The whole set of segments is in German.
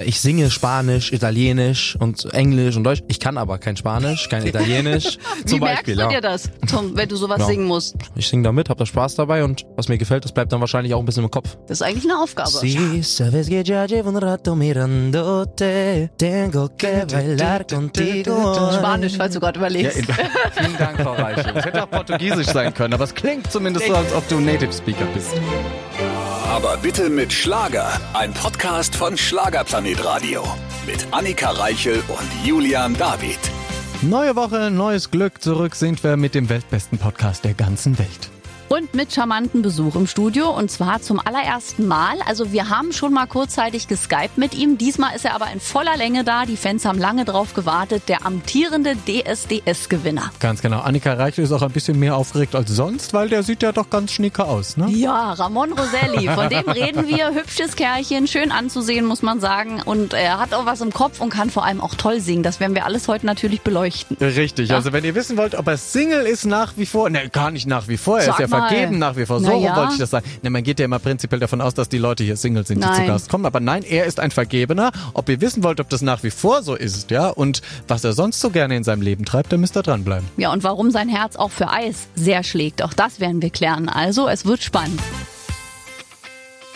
Ich singe Spanisch, Italienisch und Englisch und Deutsch. Ich kann aber kein Spanisch, kein Italienisch. Wie merkst du dir das, Tom, wenn du sowas Ja. singen musst? Ich singe da mit, hab da Spaß dabei und was mir gefällt, das bleibt dann wahrscheinlich auch ein bisschen im Kopf. Das ist eigentlich eine Aufgabe. Si sabes que ya llevo un rato mirándote, tengo que bailar contigo. Spanisch, falls du gerade Ja, überlegst. in, vielen Dank, Frau Reichel. Es hätte auch Portugiesisch sein können, aber es klingt zumindest so, als ob du Native Speaker bist. Aber bitte mit Schlager. Ein Podcast von Schlagerplanet Radio. Mit Annika Reichel und Julian David. Neue Woche, neues Glück. Zurück sind wir mit dem weltbesten Podcast der ganzen Welt. Und mit charmanten Besuch im Studio und zwar zum allerersten Mal. Also wir haben schon mal kurzzeitig geskypt mit ihm. Diesmal ist er aber in voller Länge da. Die Fans haben lange drauf gewartet. Der amtierende DSDS-Gewinner. Ganz genau. Annika Reichel ist auch ein bisschen mehr aufgeregt als sonst, weil der sieht ja doch ganz schnieke aus, ne? Ja, Ramon Roselli, von dem reden wir. Hübsches Kerlchen, schön anzusehen, muss man sagen. Und er hat auch was im Kopf und kann vor allem auch toll singen. Das werden wir alles heute natürlich beleuchten. Richtig, also wenn ihr wissen wollt, ob er Single ist nach wie vor, ne, gar nicht nach wie vor, er Sag ist ja mal. Vergeben nach wie vor, so ja. wollte ich das sagen. Ne, man geht ja immer prinzipiell davon aus, dass die Leute hier Single sind, die zu Nein. Gast kommen, aber nein, er ist ein Vergebener. Ob ihr wissen wollt, ob das nach wie vor so ist, ja, und was er sonst so gerne in seinem Leben treibt, dann müsst ihr dranbleiben. Ja, und warum sein Herz auch für Eis sehr schlägt, auch das werden wir klären. Also, es wird spannend.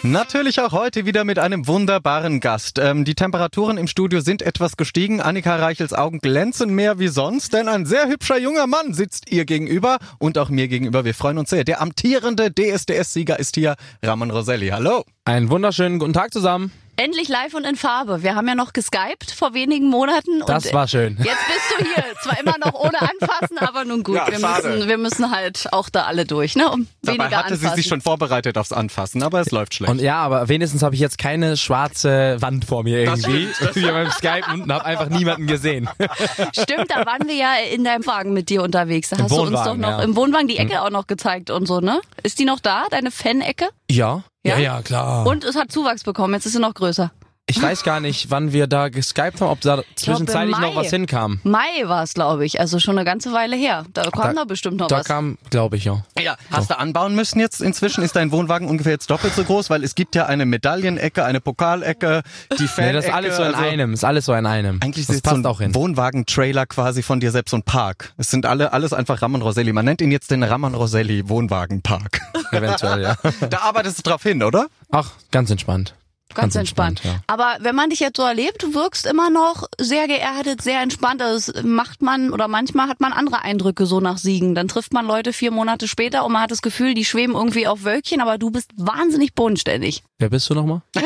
Natürlich auch heute wieder mit einem wunderbaren Gast. Ähm, die Temperaturen im Studio sind etwas gestiegen. Annika Reichels Augen glänzen mehr wie sonst, denn ein sehr hübscher junger Mann sitzt ihr gegenüber und auch mir gegenüber. Wir freuen uns sehr. Der amtierende DSDS-Sieger ist hier, Ramon Roselli. Hallo. Einen wunderschönen guten Tag zusammen. Endlich live und in Farbe. Wir haben ja noch geskypt vor wenigen Monaten. Das war schön. Jetzt bist du hier. Zwar immer noch ohne anfassen, aber nun gut. Ja, wir, schade. müssen, wir müssen halt auch da alle durch, ne? Um Dabei weniger hatte anfassen. sie sich schon vorbereitet aufs Anfassen, aber es läuft schlecht. Und ja, aber wenigstens habe ich jetzt keine schwarze Wand vor mir irgendwie. Wie beim Skype und habe einfach niemanden gesehen. Stimmt, da waren wir ja in deinem Wagen mit dir unterwegs. Da Im hast du uns doch Wohnwagen, noch ja. im Wohnwagen die Ecke auch noch gezeigt und so, ne? Ist die noch da, deine Fan-Ecke? Ja. Ja? Ja, ja, klar. Und es hat Zuwachs bekommen, jetzt ist sie noch größer. Ich weiß gar nicht, wann wir da geskypt haben, ob da zwischenzeitlich im noch was hinkam. Mai war es, glaube ich. Also schon eine ganze Weile her. Da kam da, bestimmt noch Da was. kam, glaube ich, ja. ja, hast du anbauen müssen jetzt? Inzwischen ist dein Wohnwagen ungefähr jetzt doppelt so groß, weil es gibt ja eine Medaillenecke, eine Pokalecke, die Fan Nee, das ist alles so in also einem. Ist alles so in einem. Eigentlich das ist passt so ein hin. Wohnwagen-Trailer quasi von dir selbst so ein Park. Es sind alle alles einfach Ramon Roselli. Man nennt ihn jetzt den Ramon Roselli Wohnwagenpark. Eventuell, ja. da arbeitest du drauf hin, oder? Ach, ganz entspannt. Ganz entspannt. ja. Aber wenn man dich jetzt so erlebt, du wirkst immer noch sehr geerdet, sehr entspannt. Also Das macht man oder manchmal hat man andere Eindrücke so nach Siegen. Dann trifft man Leute vier Monate später und man hat das Gefühl, die schweben irgendwie auf Wölkchen, aber du bist wahnsinnig bodenständig. Wer bist du nochmal?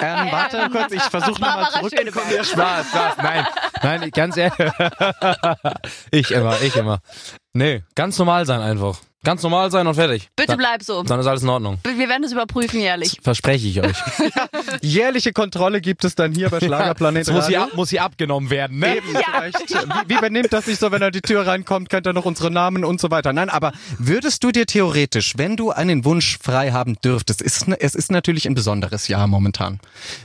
Ähm, warte kurz, ich versuche nochmal Barbara zurück. Schöneberger. Ja, Spaß, Spaß. Nein, nein, ganz ehrlich. ich immer, ich immer. Nee, ganz normal sein einfach. Ganz normal sein und fertig. Bitte dann, bleib so. Dann ist alles in Ordnung. Wir werden es überprüfen jährlich. Verspreche ich euch. Jährliche Kontrolle gibt es dann hier bei Schlagerplanet Das muss hier, Radio. ab, muss hier abgenommen werden, ne? Eben, vielleicht. Wie, wie benimmt das sich so, wenn er die Tür reinkommt, kennt er noch unsere Namen und so weiter. Nein, aber würdest du dir theoretisch, wenn du einen Wunsch frei haben dürftest, ist, es ist natürlich ein besonderes Jahr momentan.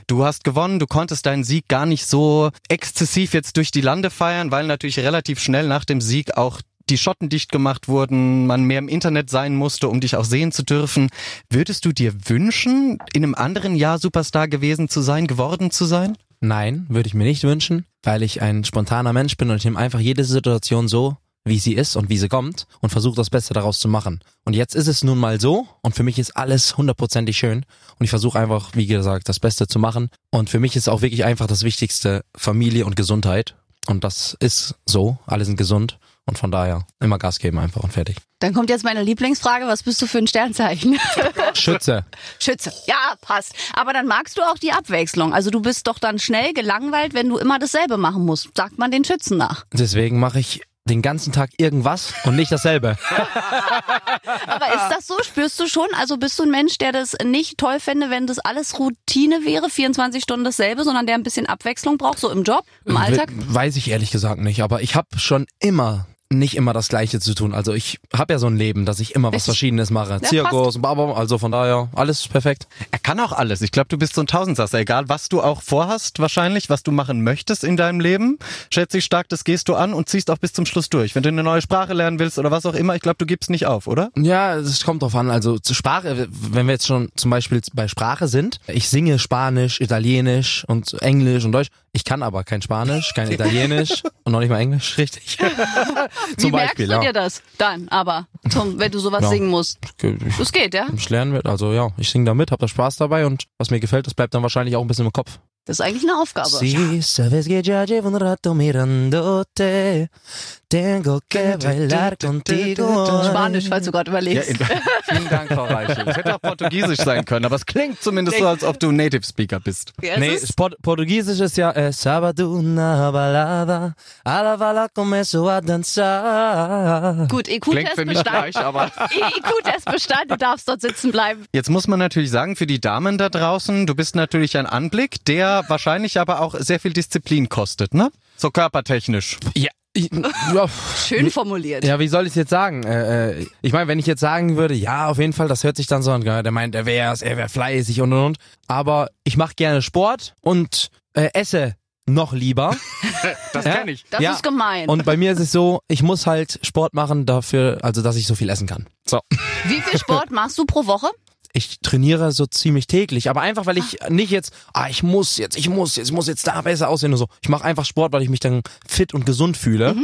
Du hast gewonnen, du konntest deinen Sieg gar nicht so exzessiv jetzt durch die Lande feiern, weil natürlich relativ schnell nach dem Sieg auch die Schotten dicht gemacht wurden, man mehr im Internet sein musste, um dich auch sehen zu dürfen. Würdest du dir wünschen, in einem anderen Jahr Superstar gewesen zu sein, geworden zu sein? Nein, würde ich mir nicht wünschen, weil ich ein spontaner Mensch bin und ich nehme einfach jede Situation so, wie sie ist und wie sie kommt und versuche das Beste daraus zu machen. Und jetzt ist es nun mal so und für mich ist alles hundertprozentig schön und ich versuche einfach, wie gesagt, das Beste zu machen. Und für mich ist auch wirklich einfach das Wichtigste Familie und Gesundheit. Und das ist so, alle sind gesund und von daher immer Gas geben einfach und fertig. Dann kommt jetzt meine Lieblingsfrage, was bist du für ein Sternzeichen? Schütze. Schütze. Ja, passt. Aber dann magst du auch die Abwechslung. Also du bist doch dann schnell gelangweilt, wenn du immer dasselbe machen musst. Sagt man den Schützen nach. Deswegen mache ich den ganzen Tag irgendwas und nicht dasselbe. Aber ist das so? Spürst du schon? Also bist du ein Mensch, der das nicht toll fände, wenn das alles Routine wäre, 24 Stunden dasselbe, sondern der ein bisschen Abwechslung braucht, so im Job, im Alltag? We- Weiß ich ehrlich gesagt nicht, aber ich habe schon immer nicht immer das Gleiche zu tun. Also ich habe ja so ein Leben, dass ich immer was. Verschiedenes mache. Ja, Zirkus, Baba, also von daher alles perfekt. Er kann auch alles. Ich glaube, du bist so ein Tausendsasser. Egal, was du auch vorhast, wahrscheinlich, was du machen möchtest in deinem Leben, schätze ich stark, das gehst du an und ziehst auch bis zum Schluss durch. Wenn du eine neue Sprache lernen willst oder was auch immer, ich glaube, du gibst nicht auf, oder? Ja, es kommt drauf an. Also zur Sprache, wenn wir jetzt schon zum Beispiel bei Sprache sind, ich singe Spanisch, Italienisch und Englisch und Deutsch. Ich kann aber kein Spanisch, kein Italienisch und noch nicht mal Englisch, richtig. Wie zum merkst Beispiel, du ja. dir das dann aber, zum, wenn du sowas Ja. singen musst? Das geht, ja? ich lernen wird, also ja, ich singe da mit, hab da Spaß dabei und was mir gefällt, das bleibt dann wahrscheinlich auch ein bisschen im Kopf. Das ist eigentlich eine Aufgabe. Si sabes que ya llevo un rato mirándote, tengo que bailar contigo. Spanisch, falls du gerade überlegst. vielen Dank, Frau Reichel. Es hätte auch Portugiesisch sein können, aber es klingt zumindest so, als ob du Native Speaker bist. Ja, es Nee, ist- Port Portugiesisch ist ja äh, Sábado una balada, a la bala começo a dançar. Gut, Klingt IQ-Test für mich bestanden. gleich, aber... IQ-Test bestanden, du darfst dort sitzen bleiben. Jetzt muss man natürlich sagen, für die Damen da draußen, du bist natürlich ein Anblick, der wahrscheinlich aber auch sehr viel Disziplin kostet, ne? So körpertechnisch. Ja, ich, ja, Schön formuliert. ja, wie soll ich es jetzt sagen? Äh, äh, ich meine, wenn ich jetzt sagen würde, ja, auf jeden Fall, das hört sich dann so an, der meint, er wär's, er wär fleißig und und und. Aber ich mache gerne Sport und äh, esse noch lieber. Das Ja? kenn ich. Das Ja. ist gemein. Und bei mir ist es so, ich muss halt Sport machen dafür, also dass ich so viel essen kann. So. Wie viel Sport machst du pro Woche? Ich trainiere so ziemlich täglich, aber einfach, weil ich nicht jetzt, ah, ich muss jetzt, ich muss jetzt, ich muss jetzt da besser aussehen und so. Ich mache einfach Sport, weil ich mich dann fit und gesund fühle.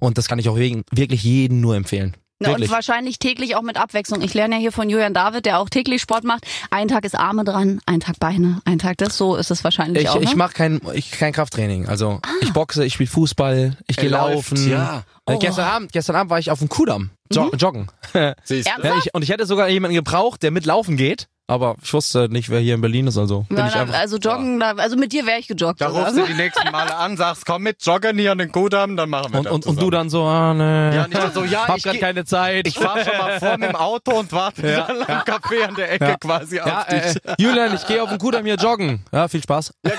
Und das kann ich auch wegen, wirklich jedem nur empfehlen. Ja, und wahrscheinlich täglich auch mit Abwechslung. Ich lerne ja hier von Julian David, der auch täglich Sport macht. Ein Tag ist Arme dran, ein Tag Beine, ein Tag das. So ist es wahrscheinlich Ich, auch. ich ne? mache kein, ich, kein Krafttraining. Also ich boxe, ich spiele Fußball, ich gehe läuft, laufen. ja. Äh, Oh. Gestern Abend, gestern Abend war ich auf dem Kudamm jo joggen. Siehst Ernsthaft? Ja, ich, und ich hätte sogar jemanden gebraucht, der mitlaufen geht. Aber ich wusste nicht, wer hier in Berlin ist, also bin Ja, ich einfach. also joggen, da, also mit dir wäre ich gejoggt. Da rufst du die nächsten Male an, sagst, komm mit, joggen hier an den Kudamm, dann machen wir Und, das und, und du dann so, ah, ne. Ja, nicht so, ja, hab ich grad keine Zeit. Ich fahr schon mal vor mit dem Auto und warte dann am Café an der Ecke Ja. quasi ja, auf dich. äh, Julian, ich gehe auf den Kudamm hier joggen. Ja, viel Spaß. Ne?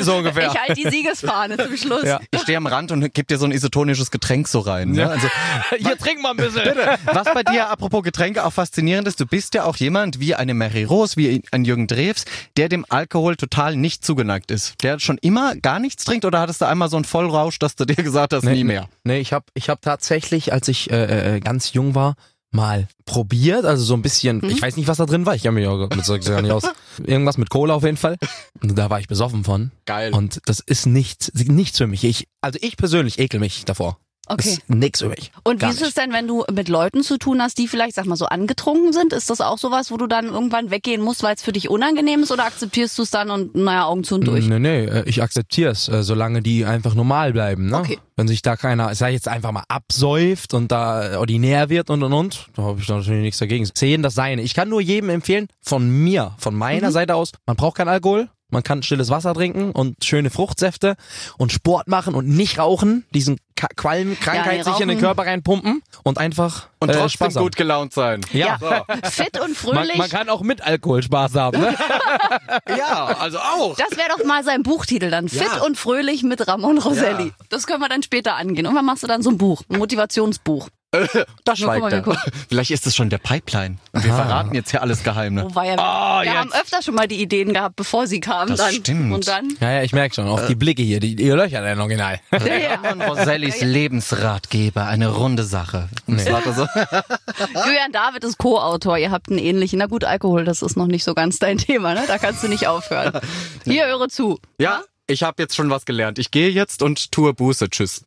so ungefähr. Ich halte die Siegesfahne zum Schluss. Ja. Ich stehe am Rand und geb dir so ein isotonisches Getränk so rein. Ne? Ja. Also, Hier trink mal ein bisschen. was bei dir, apropos Getränke, auch faszinierend ist, du bist ja auch jemand wie eine Mary Rose, wie ein Jürgen Drews, der dem Alkohol total nicht zugeneigt ist. Der schon immer gar nichts trinkt oder hattest du einmal so einen Vollrausch, dass du dir gesagt hast, nie mehr? Nee, ich habe ich hab tatsächlich, als ich äh, äh, ganz jung war, mal probiert, also so ein bisschen, ich weiß nicht, was da drin war, ich kenne mich auch mit so gar nicht aus. Irgendwas mit Cola auf jeden Fall. Und da war ich besoffen von. Geil. Und das ist nichts, nichts für mich. Ich, also ich persönlich ekel mich davor. Okay. ist nix für mich. Und wie ist es denn, wenn du mit Leuten zu tun hast, die vielleicht, sag mal, so angetrunken sind? Ist das auch sowas, wo du dann irgendwann weggehen musst, weil es für dich unangenehm ist oder akzeptierst du es dann und naja, Augen zu und durch? Nee, nee, äh, ich akzeptiere es, äh, solange die einfach normal bleiben. Ne? Okay. Wenn sich da keiner, sag ich jetzt einfach mal, absäuft und da ordinär wird und und und, da habe ich natürlich nichts dagegen. Sehen das Seine. Ich kann nur jedem empfehlen, von mir, von meiner Seite aus, man braucht keinen Alkohol, man kann stilles Wasser trinken und schöne Fruchtsäfte und Sport machen und nicht rauchen, diesen Ka Qualm, Krankheit sich in den Körper reinpumpen und einfach Und äh, trotzdem Spaß haben. gut gelaunt sein. Ja. Fit und Man, fröhlich. man kann auch mit Alkohol Spaß haben. Ne? Ja, also auch. das wäre doch mal sein Buchtitel dann. Fit Ja. und fröhlich mit Ramon Roselli. Ja. Das können wir dann später angehen. Und wann machst du dann so ein Buch? Ein Motivationsbuch. Da Nur guck schweigt mal, er. Vielleicht ist es schon der Pipeline. Und wir verraten jetzt hier alles Geheime. Wobei ja, Oh, wir jetzt. haben öfter schon mal die Ideen gehabt, bevor sie kamen. Das dann. stimmt. Und dann. Ja, ja, ich merke schon, auf die Blicke hier, die, die Löcher dann original. Ramon Rosellis Lebensratgeber, eine runde Sache. Und war so, Julian David ist Co-Autor, ihr habt einen ähnlichen. Na gut, Alkohol, das ist noch nicht so ganz dein Thema, ne? Da kannst du nicht aufhören. Hier, höre zu. ja, ich habe jetzt schon was gelernt. Ich gehe jetzt und tue Buße. Tschüss.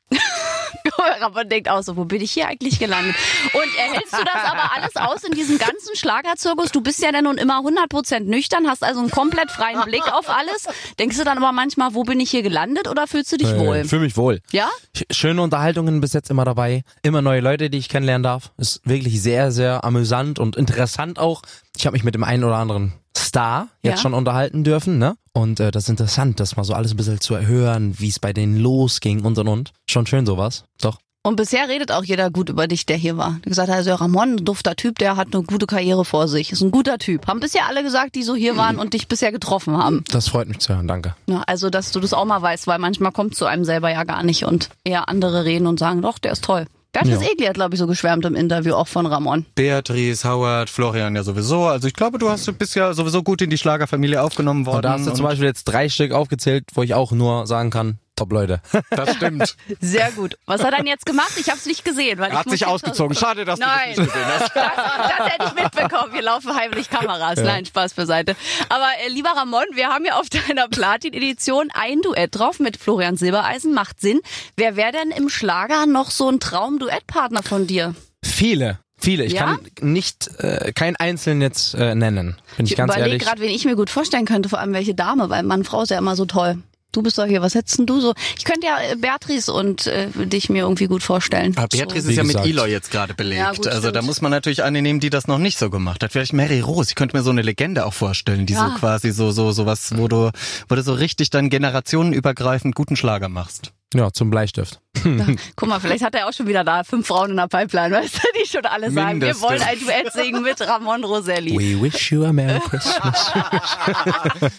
Ramon denkt auch so, wo bin ich hier eigentlich gelandet? Und erhältst du das aber alles aus in diesem ganzen Schlagerzirkus? Du bist ja dann nun immer 100% nüchtern, hast also einen komplett freien Blick auf alles. Denkst du dann aber manchmal, wo bin ich hier gelandet oder fühlst du dich wohl? Fühle mich wohl. Ja? Sch- Schöne Unterhaltungen bis jetzt immer dabei. Immer neue Leute, die ich kennenlernen darf. Ist wirklich sehr, sehr amüsant und interessant auch. Ich habe mich mit dem einen oder anderen Star jetzt Ja. schon unterhalten dürfen, ne? Und äh, das ist interessant, das mal so alles ein bisschen zu hören, wie es bei denen losging und und und. Schon schön sowas. Doch. Und bisher redet auch jeder gut über dich, der hier war. Der gesagt hat, also Ramon, ein dufter Typ, der hat eine gute Karriere vor sich. Ist ein guter Typ. Haben bisher alle gesagt, die so hier waren und dich bisher getroffen haben. Das freut mich zu hören, danke. Ja, also, dass du das auch mal weißt, weil manchmal kommt zu einem selber ja gar nicht und eher andere reden und sagen, doch, der ist toll. Beatrice Ja. Egli hat, glaube ich, so geschwärmt im Interview auch von Ramon. Beatrice, Howard, Florian ja sowieso. Also ich glaube, du hast du bist ja sowieso gut in die Schlagerfamilie aufgenommen worden. Und da hast du zum Beispiel jetzt drei Stück aufgezählt, wo ich auch nur sagen kann, top Leute. das stimmt. Sehr gut. Was hat er denn jetzt gemacht? Ich habe es nicht gesehen. Weil Er ich hat muss sich ausgezogen. Schade, dass Nein, du das nicht gesehen hast. das, das hätte ich mitbekommen. Wir laufen heimlich Kameras. Nein, Spaß beiseite. Aber äh, lieber Ramon, wir haben ja auf deiner Platin-Edition ein Duett drauf mit Florian Silbereisen. Macht Sinn. Wer wäre denn im Schlager noch so ein Traum-Duettpartner von dir? Viele. Viele. Ich Ja? kann nicht, äh, keinen einzelnen jetzt äh, nennen. Bin ich, Ich ganz überlege gerade, wen ich mir gut vorstellen könnte, vor allem welche Dame, weil Mann, Frau ist ja immer so toll. Du bist doch hier, was hättest denn du so? Ich könnte ja äh, Beatrice und äh, dich mir irgendwie gut vorstellen. Aber Beatrice so. ist ja mit. Eloy jetzt gerade belegt. Ja, gut, also da stimmt. muss man natürlich eine nehmen, die das noch nicht so gemacht hat. Vielleicht Mary Rose. Ich könnte mir so eine Legende auch vorstellen, die Ja. so quasi so so sowas, wo du wo du so richtig dann generationenübergreifend guten Schlager machst. Ja, zum Bleistift. Guck mal, vielleicht hat er auch schon wieder da fünf Frauen in der Pipeline, weißt du, die schon alle sagen, wir Mindestens. wollen ein Duett singen mit Ramon Roselli. We wish you a Merry Christmas.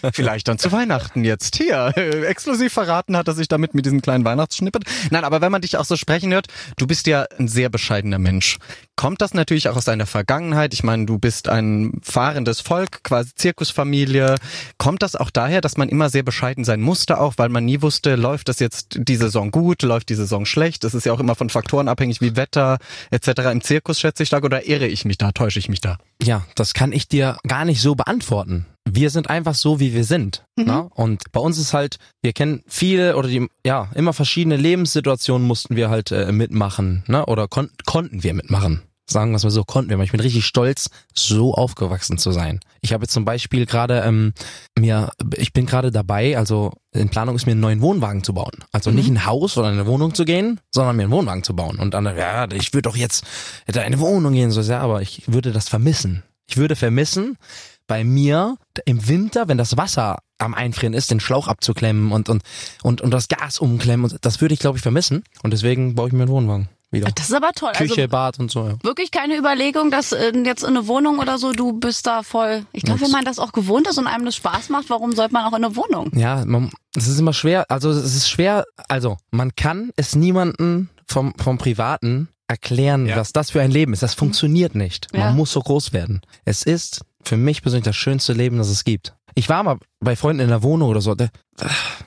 Vielleicht dann zu Weihnachten jetzt. Hier, äh, exklusiv verraten hat er sich damit mit diesem kleinen Weihnachtsschnippet. Nein, aber wenn man dich auch so sprechen hört, du bist ja ein sehr bescheidener Mensch. Kommt das natürlich auch aus deiner Vergangenheit? Ich meine, du bist ein fahrendes Volk, quasi Zirkusfamilie. Kommt das auch daher, dass man immer sehr bescheiden sein musste, auch weil man nie wusste, läuft das jetzt die Saison gut, läuft die Saison schlecht? Es ist ja auch immer von Faktoren abhängig wie Wetter etc. Im Zirkus schätze ich stark oder irre ich mich da, täusche ich mich da? Ja, das kann ich dir gar nicht so beantworten. Wir sind einfach so, wie wir sind. Ne? Und bei uns ist halt, wir kennen viele oder die, ja, immer verschiedene Lebenssituationen mussten wir halt äh, mitmachen, ne? Oder kon konnten wir mitmachen. Sagen wir es mal so, konnten wir. mal. Ich bin richtig stolz, so aufgewachsen zu sein. Ich habe jetzt zum Beispiel gerade ähm, mir, ich bin gerade dabei, also in Planung ist mir einen neuen Wohnwagen zu bauen. Also nicht ein Haus oder eine Wohnung zu gehen, sondern mir einen Wohnwagen zu bauen. Und dann, ja, ich würde doch jetzt in eine Wohnung gehen, so ja, aber ich würde das vermissen. Ich würde vermissen, bei mir im Winter, wenn das Wasser am Einfrieren ist, den Schlauch abzuklemmen und, und, und, und das Gas umklemmen. Und das würde ich, glaube ich, vermissen. Und deswegen baue ich mir einen Wohnwagen wieder. Das ist aber toll. Küche, also Bad und so, ja. wirklich keine Überlegung, dass äh, jetzt in eine Wohnung oder so, du bist da voll. Ich glaube, wenn man das auch gewohnt ist und einem das Spaß macht, warum sollte man auch in eine Wohnung? Ja, man, es ist immer schwer, also es ist schwer, also man kann es niemanden vom, vom Privaten erklären, Ja. was das für ein Leben ist. Das funktioniert nicht. Ja. Man muss so groß werden. Es ist für mich persönlich das schönste Leben, das es gibt. Ich war mal bei Freunden in der Wohnung oder so. Da,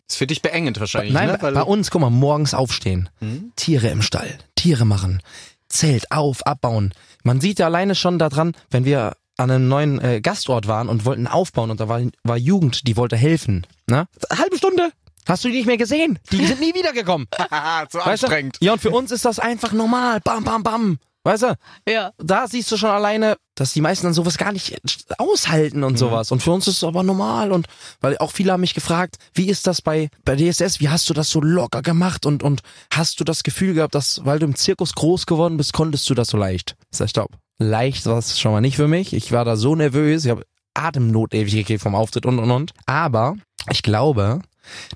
Ist für dich beengend wahrscheinlich, Nein, ne? bei, bei uns, guck mal, morgens aufstehen, Hm? Tiere im Stall, Tiere machen, Zelt auf, abbauen. Man sieht ja alleine schon daran, wenn wir an einem neuen äh, Gastort waren und wollten aufbauen und da war, war Jugend, die wollte helfen. Ne? Halbe Stunde. Hast du die nicht mehr gesehen? Die sind nie wiedergekommen. Haha, zu Weißt du? anstrengend. Ja, und für uns ist das einfach normal. Bam, bam, bam. Weißt du? Ja. Da siehst du schon alleine, dass die meisten dann sowas gar nicht aushalten und sowas. Und für uns ist es aber normal. Und weil auch viele haben mich gefragt, wie ist das bei, bei DSS? Wie hast du das so locker gemacht? Und, und hast du das Gefühl gehabt, dass, weil du im Zirkus groß geworden bist, konntest du das so leicht? Ich sag, stopp. Leicht war es schon mal nicht für mich. Ich war da so nervös. Ich habe Atemnot ewig gekriegt vom Auftritt und und und. Aber ich glaube,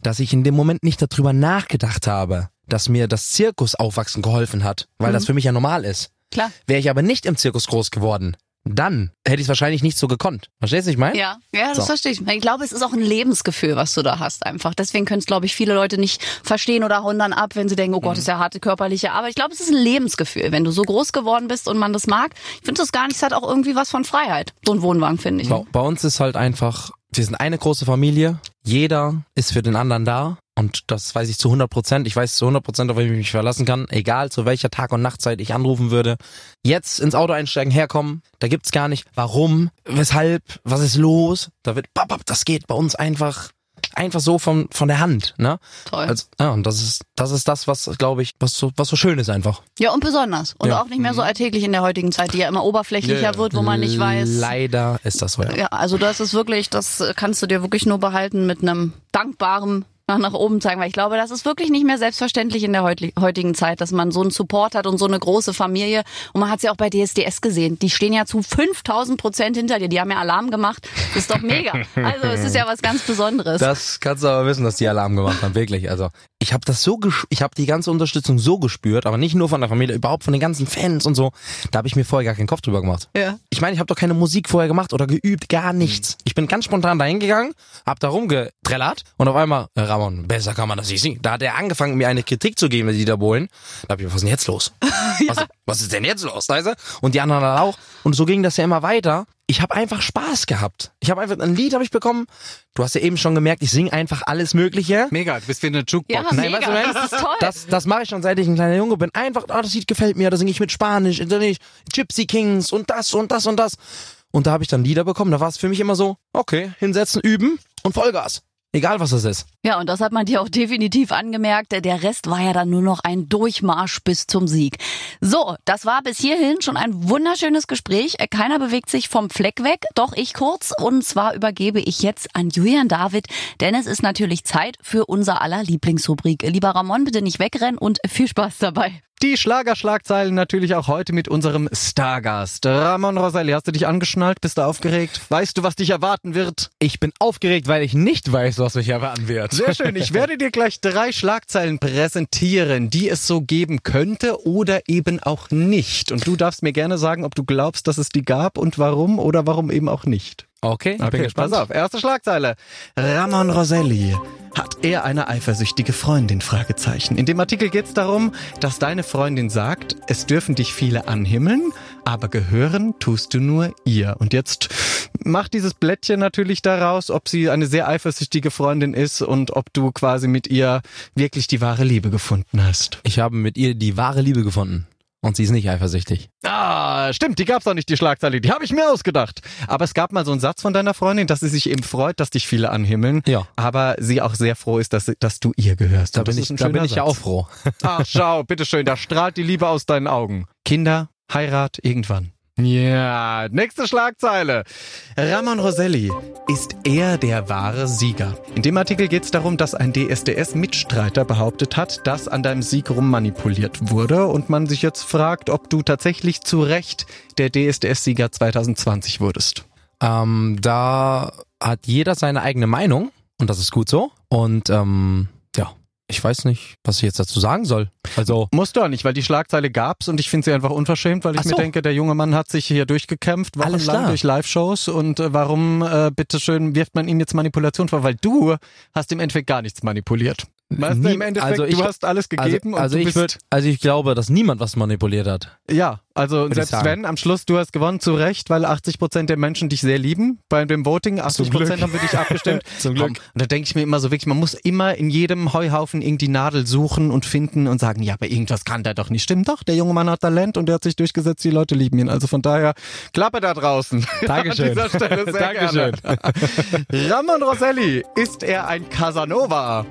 dass ich in dem Moment nicht darüber nachgedacht habe, dass mir das Zirkus aufwachsen geholfen hat, weil das für mich ja normal ist. Klar. Wäre ich aber nicht im Zirkus groß geworden, dann hätte ich es wahrscheinlich nicht so gekonnt. Verstehst du, was ich meine? Ja, ja, das So. verstehe ich. Ich glaube, es ist auch ein Lebensgefühl, was du da hast einfach. Deswegen können es, glaube ich, viele Leute nicht verstehen oder hauen dann ab, wenn sie denken, oh Gott, das ist ja harte körperliche Arbeit. Ich glaube, es ist ein Lebensgefühl, wenn du so groß geworden bist und man das mag. Ich finde das gar nicht, es hat auch irgendwie was von Freiheit. So ein Wohnwagen, finde ich. Bei, bei uns ist halt einfach, wir sind eine große Familie, jeder ist für den anderen da und das weiß ich zu 100 Prozent. Ich weiß zu 100 Prozent, auf wen ich mich verlassen kann, egal zu welcher Tag- und Nachtzeit ich anrufen würde. Jetzt ins Auto einsteigen, herkommen, da gibt's gar nicht, warum, weshalb, was ist los. Da wird, bap, bap, das geht bei uns einfach, einfach so von, von der Hand, ne? Toll. Also, ja, und das ist, das ist das, was, glaube ich, was so, was so schön ist einfach. ja, und besonders. Und Ja. auch nicht mehr so alltäglich in der heutigen Zeit, die ja immer oberflächlicher Ja, ja. wird, wo man nicht weiß. Leider ist das so, ja. Ja, also das ist wirklich, das kannst du dir wirklich nur behalten mit einem dankbaren nach, nach oben zeigen, weil ich glaube, das ist wirklich nicht mehr selbstverständlich in der heutigen Zeit, dass man so einen Support hat und so eine große Familie. Und man hat es ja auch bei DSDS gesehen. Die stehen ja zu 5000 Prozent hinter dir. Die haben ja Alarm gemacht. Das ist doch mega. Also es ist ja was ganz Besonderes. Das kannst du aber wissen, dass die Alarm gemacht haben, wirklich. Also ich habe das so, ich habe die ganze Unterstützung so gespürt, aber nicht nur von der Familie, überhaupt von den ganzen Fans und so. Da habe ich mir vorher gar keinen Kopf drüber gemacht. ja. Ich meine, ich habe doch keine Musik vorher gemacht oder geübt, gar nichts. Ich bin ganz spontan dahin gegangen, hab da rumgetrellert und auf einmal, äh, Ramon, besser kann man das nicht singen. Da hat er angefangen, mir eine Kritik zu geben, Dieter Bohlen. Da hab ich, was ist denn jetzt los? was, was ist denn jetzt los, du? Und die anderen auch. Und so ging das ja immer weiter. Ich habe einfach Spaß gehabt. Ich habe einfach ein Lied habe ich bekommen. Du hast ja eben schon gemerkt, ich singe einfach alles Mögliche. Mega, du bist wie eine Jukebox. Ja, Nein, mega, weißt du, das ist toll. Das, das mache ich schon seit ich ein kleiner Junge bin. Einfach, ah, das Lied gefällt mir, da singe ich mit Spanisch, Italienisch, Gypsy Kings und das und das und das. Und da habe ich dann Lieder bekommen. Da war es für mich immer so, okay, hinsetzen, üben und Vollgas. Egal was das ist. Ja, und das hat man dir auch definitiv angemerkt. Der Rest war ja dann nur noch ein Durchmarsch bis zum Sieg. So, das war bis hierhin schon ein wunderschönes Gespräch. Keiner bewegt sich vom Fleck weg, doch ich kurz. Und zwar übergebe ich jetzt an Julian David, denn es ist natürlich Zeit für unser aller Lieblingsrubrik. Lieber Ramon, bitte nicht wegrennen und viel Spaß dabei. Die Schlagerschlagzeilen natürlich auch heute mit unserem Stargast. Ramon Roselli, hast du dich angeschnallt? Bist du aufgeregt? Weißt du, was dich erwarten wird? Ich bin aufgeregt, weil ich nicht weiß, was mich erwarten wird. Sehr schön. Ich werde dir gleich drei Schlagzeilen präsentieren, die es so geben könnte oder eben auch nicht. Und du darfst mir gerne sagen, ob du glaubst, dass es die gab und warum oder warum eben auch nicht. Okay, ich Okay, bin gespannt. pass auf. Erste Schlagzeile. Ramon Roselli. Hat er eine eifersüchtige Freundin? Fragezeichen. In dem Artikel geht es darum, dass deine Freundin sagt, es dürfen dich viele anhimmeln, aber gehören tust du nur ihr. Und jetzt macht dieses Blättchen natürlich daraus, ob sie eine sehr eifersüchtige Freundin ist und ob du quasi mit ihr wirklich die wahre Liebe gefunden hast. Ich habe mit ihr die wahre Liebe gefunden. Und sie ist nicht eifersüchtig. Ah, stimmt, die gab's auch nicht, die Schlagzeile. Die habe ich mir ausgedacht. Aber es gab mal so einen Satz von deiner Freundin, dass sie sich eben freut, dass dich viele anhimmeln. Ja. Aber sie auch sehr froh ist, dass, dass du ihr gehörst. Da bin ich, da bin ich ja auch froh. Ach, schau, bitteschön, da strahlt die Liebe aus deinen Augen. Kinder, Heirat, irgendwann. Ja, nächste Schlagzeile. Ramon Roselli. Ist er der wahre Sieger? In dem Artikel geht es darum, dass ein DSDS-Mitstreiter behauptet hat, dass an deinem Sieg rummanipuliert wurde und man sich jetzt fragt, ob du tatsächlich zu Recht der DSDS-Sieger 2020 wurdest. Ähm, da hat jeder seine eigene Meinung und das ist gut so. Und ähm, ich weiß nicht, was ich jetzt dazu sagen soll. Also Musst du auch nicht, weil die Schlagzeile gab's und ich finde sie einfach unverschämt, weil ich Ach mir so. denke, der junge Mann hat sich hier durchgekämpft, wochenlang durch Live-Shows und äh, warum, äh, bitteschön, wirft man ihm jetzt Manipulation vor? Weil du hast im Endeffekt gar nichts manipuliert. Weißt du, im Endeffekt, also ich- du hast alles gegeben also, also und du ich bist, würd, also ich glaube, dass niemand was manipuliert hat. Ja, also selbst wenn, am Schluss, du hast gewonnen, zu Recht, weil 80% der Menschen dich sehr lieben. Bei dem Voting, 80% Glück. haben für dich abgestimmt. Zum Komm, Glück. Und da denke ich mir immer so wirklich, man muss immer in jedem Heuhaufen irgendwie Nadel suchen und finden und sagen, ja, aber irgendwas kann da doch nicht stimmen. Doch, der junge Mann hat Talent und der hat sich durchgesetzt, die Leute lieben ihn. Also von daher, Klappe da draußen. Dankeschön. An dieser Stelle sehr Dankeschön. Gerne. Ramon Roselli, ist er ein Casanova?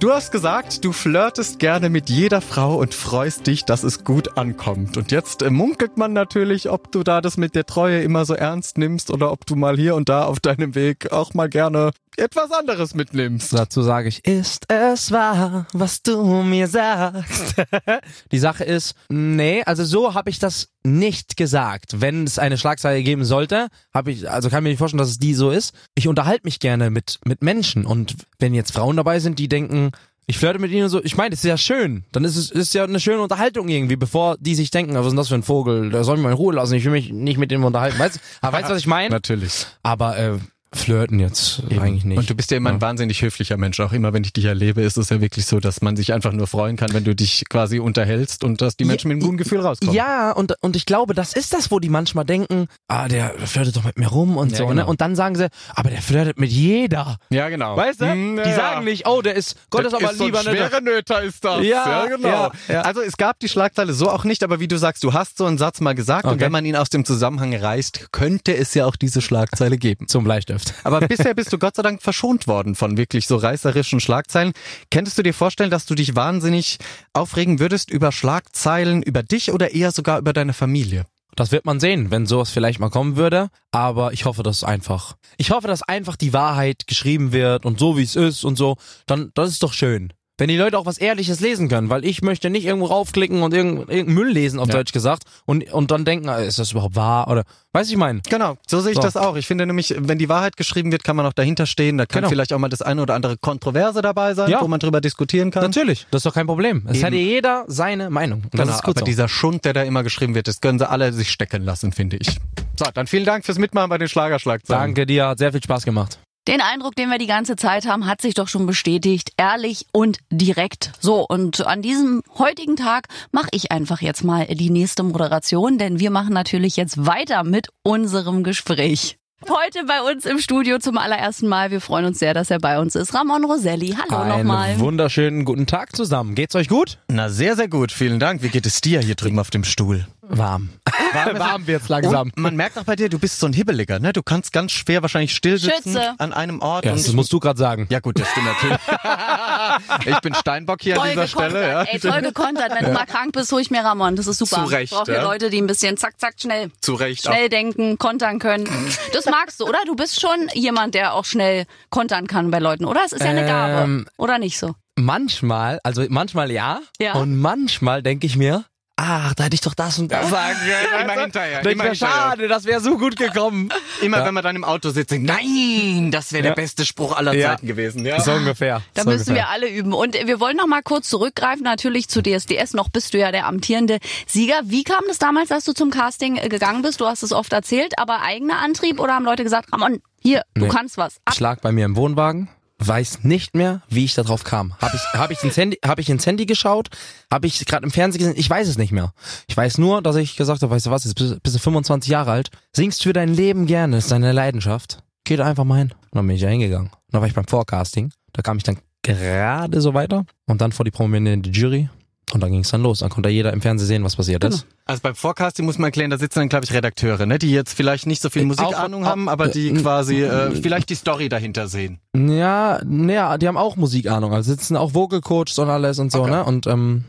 Du hast gesagt, du flirtest gerne mit jeder Frau und freust dich, dass es gut ankommt. Und jetzt äh, munkelt man natürlich, ob du da das mit der Treue immer so ernst nimmst oder ob du mal hier und da auf deinem Weg auch mal gerne etwas anderes mitnimmst. Dazu sage ich, ist es wahr, was du mir sagst? Die Sache ist, nee, also so habe ich das nicht gesagt. Wenn es eine Schlagzeile geben sollte, habe ich, also kann mir nicht vorstellen, dass es die so ist. Ich unterhalte mich gerne mit, mit Menschen und wenn jetzt Frauen dabei sind, die denken, ich flirte mit ihnen so, ich meine, das ist ja schön. Dann ist es ist ja eine schöne Unterhaltung irgendwie, bevor die sich denken, was ist denn das für ein Vogel? Der soll mich mal in Ruhe lassen, ich will mich nicht mit dem unterhalten. Weißt du, aber weißt du, was ich meine? Natürlich. Aber äh, flirten jetzt eigentlich nicht. Und du bist ja immer ein wahnsinnig höflicher Mensch. Auch immer, wenn ich dich erlebe, ist es ja wirklich so, dass man sich einfach nur freuen kann, wenn du dich quasi unterhältst und dass die Menschen mit einem guten Gefühl rauskommen. Ja, und, und ich glaube, das ist das, wo die manchmal denken, ah, der flirtet doch mit mir rum und Ja, so, genau. ne? Und dann sagen sie, aber der flirtet mit jeder. Ja, genau. Weißt du? Ja, die ja. sagen nicht, oh, der ist, Gott ist aber so lieber, ein ne? schwere Nöter ist das. Ja, genau. ja, ja. Also es gab die Schlagzeile so auch nicht, aber wie du sagst, du hast so einen Satz mal gesagt und Okay. wenn man ihn aus dem Zusammenhang reißt, könnte es ja auch diese Schlagzeile geben. Zum Bleistift. Aber bisher bist du Gott sei Dank verschont worden von wirklich so reißerischen Schlagzeilen. Könntest du dir vorstellen, dass du dich wahnsinnig aufregen würdest über Schlagzeilen über dich oder eher sogar über deine Familie? Das wird man sehen, wenn sowas vielleicht mal kommen würde. Aber ich hoffe, dass einfach, ich hoffe, dass einfach die Wahrheit geschrieben wird und so wie es ist und so. Dann, das ist doch schön. Wenn die Leute auch was Ehrliches lesen können, weil ich möchte nicht irgendwo raufklicken und irgendeinen irgendein Müll lesen, auf Ja. Deutsch gesagt, und, und dann denken, ah, ist das überhaupt wahr? Oder, weißt du, ich meine? Genau, so sehe ich So. das auch. Ich finde nämlich, wenn die Wahrheit geschrieben wird, kann man auch dahinter stehen. Da kann Genau. vielleicht auch mal das eine oder andere Kontroverse dabei sein, Ja. wo man drüber diskutieren kann. Natürlich, das ist doch kein Problem. Es Eben. hat ja jeder seine Meinung. Und das Genau, ist gut aber so. dieser Schund, der da immer geschrieben wird, das können sie alle sich stecken lassen, finde ich. So, dann vielen Dank fürs Mitmachen bei den Schlagerschlagzeilen. Danke dir, hat sehr viel Spaß gemacht. Den Eindruck, den wir die ganze Zeit haben, hat sich doch schon bestätigt. Ehrlich und direkt. So, und an diesem heutigen Tag mache ich einfach jetzt mal die nächste Moderation, denn wir machen natürlich jetzt weiter mit unserem Gespräch. Heute bei uns im Studio zum allerersten Mal. Wir freuen uns sehr, dass er bei uns ist. Ramon Roselli, hallo nochmal. Einen wunderschönen guten Tag zusammen. Geht's euch gut? Na, sehr, sehr gut. Vielen Dank. Wie geht es dir hier drüben auf dem Stuhl? Warm. Warm, Warm wird's langsam. Und man merkt auch bei dir, du bist so ein Hibbeliger, ne? Du kannst ganz schwer wahrscheinlich still sitzen Schütze. an einem Ort. Ja, und das musst du gerade sagen. ja gut, das stimmt natürlich. ich bin Steinbock hier an dieser gekontert, Stelle. Ja. ey, toll gekontert. Wenn du mal krank bist, hol ich mir Ramon. Das ist super. Zu Recht, ich brauche ja. Leute, die ein bisschen zack, zack, schnell, Zu Recht. schnell denken, kontern können. Das magst du, oder? Du bist schon jemand, der auch schnell kontern kann bei Leuten, oder? Es ist ja eine Gabe. Ähm, Oder nicht so? Manchmal, also manchmal ja. Ja. Und manchmal denke ich mir, ach, da hätte ich doch das und das sagen können. immer hinterher, immer hinterher. schade, das wäre so gut gekommen. Immer wenn man dann im Auto sitzt, denkt, nein, das wäre der Ja. beste Spruch aller Ja. Zeiten gewesen. Ja. So ungefähr. Da so müssen ungefähr. wir alle üben. Und wir wollen noch mal kurz zurückgreifen, natürlich zu DSDS. Noch bist du ja der amtierende Sieger. Wie kam das damals, dass du zum Casting äh, gegangen bist? Du hast es oft erzählt, aber eigener Antrieb oder haben Leute gesagt, Ramon, hier, du Nee. kannst was. Ab. Schlag bei mir im Wohnwagen. Weiß nicht mehr, wie ich da drauf kam. Habe ich, hab ich ins Handy, habe ich ins Handy geschaut? Habe ich gerade im Fernsehen gesehen? Ich weiß es nicht mehr. Ich weiß nur, dass ich gesagt habe, weißt du was, jetzt bist, du- bist du 25 Jahre alt, singst für dein Leben gerne, ist deine Leidenschaft. Geh da einfach mal hin. Und dann bin ich da hingegangen. Und dann war ich beim Forecasting. Da kam ich dann gerade so weiter und dann vor die prominente Jury. Und dann ging es dann los. Dann konnte jeder im Fernsehen sehen, was passiert ist. Also beim Forecasting muss man erklären, da sitzen dann, glaube ich, Redakteure, ne, die jetzt vielleicht nicht so viel Äh, Musikahnung haben, aber die äh, quasi äh, vielleicht die Story dahinter sehen. Ja, naja, die haben auch Musikahnung. Also sitzen auch Vocal Coaches und alles und so, Okay. ne? Und ähm,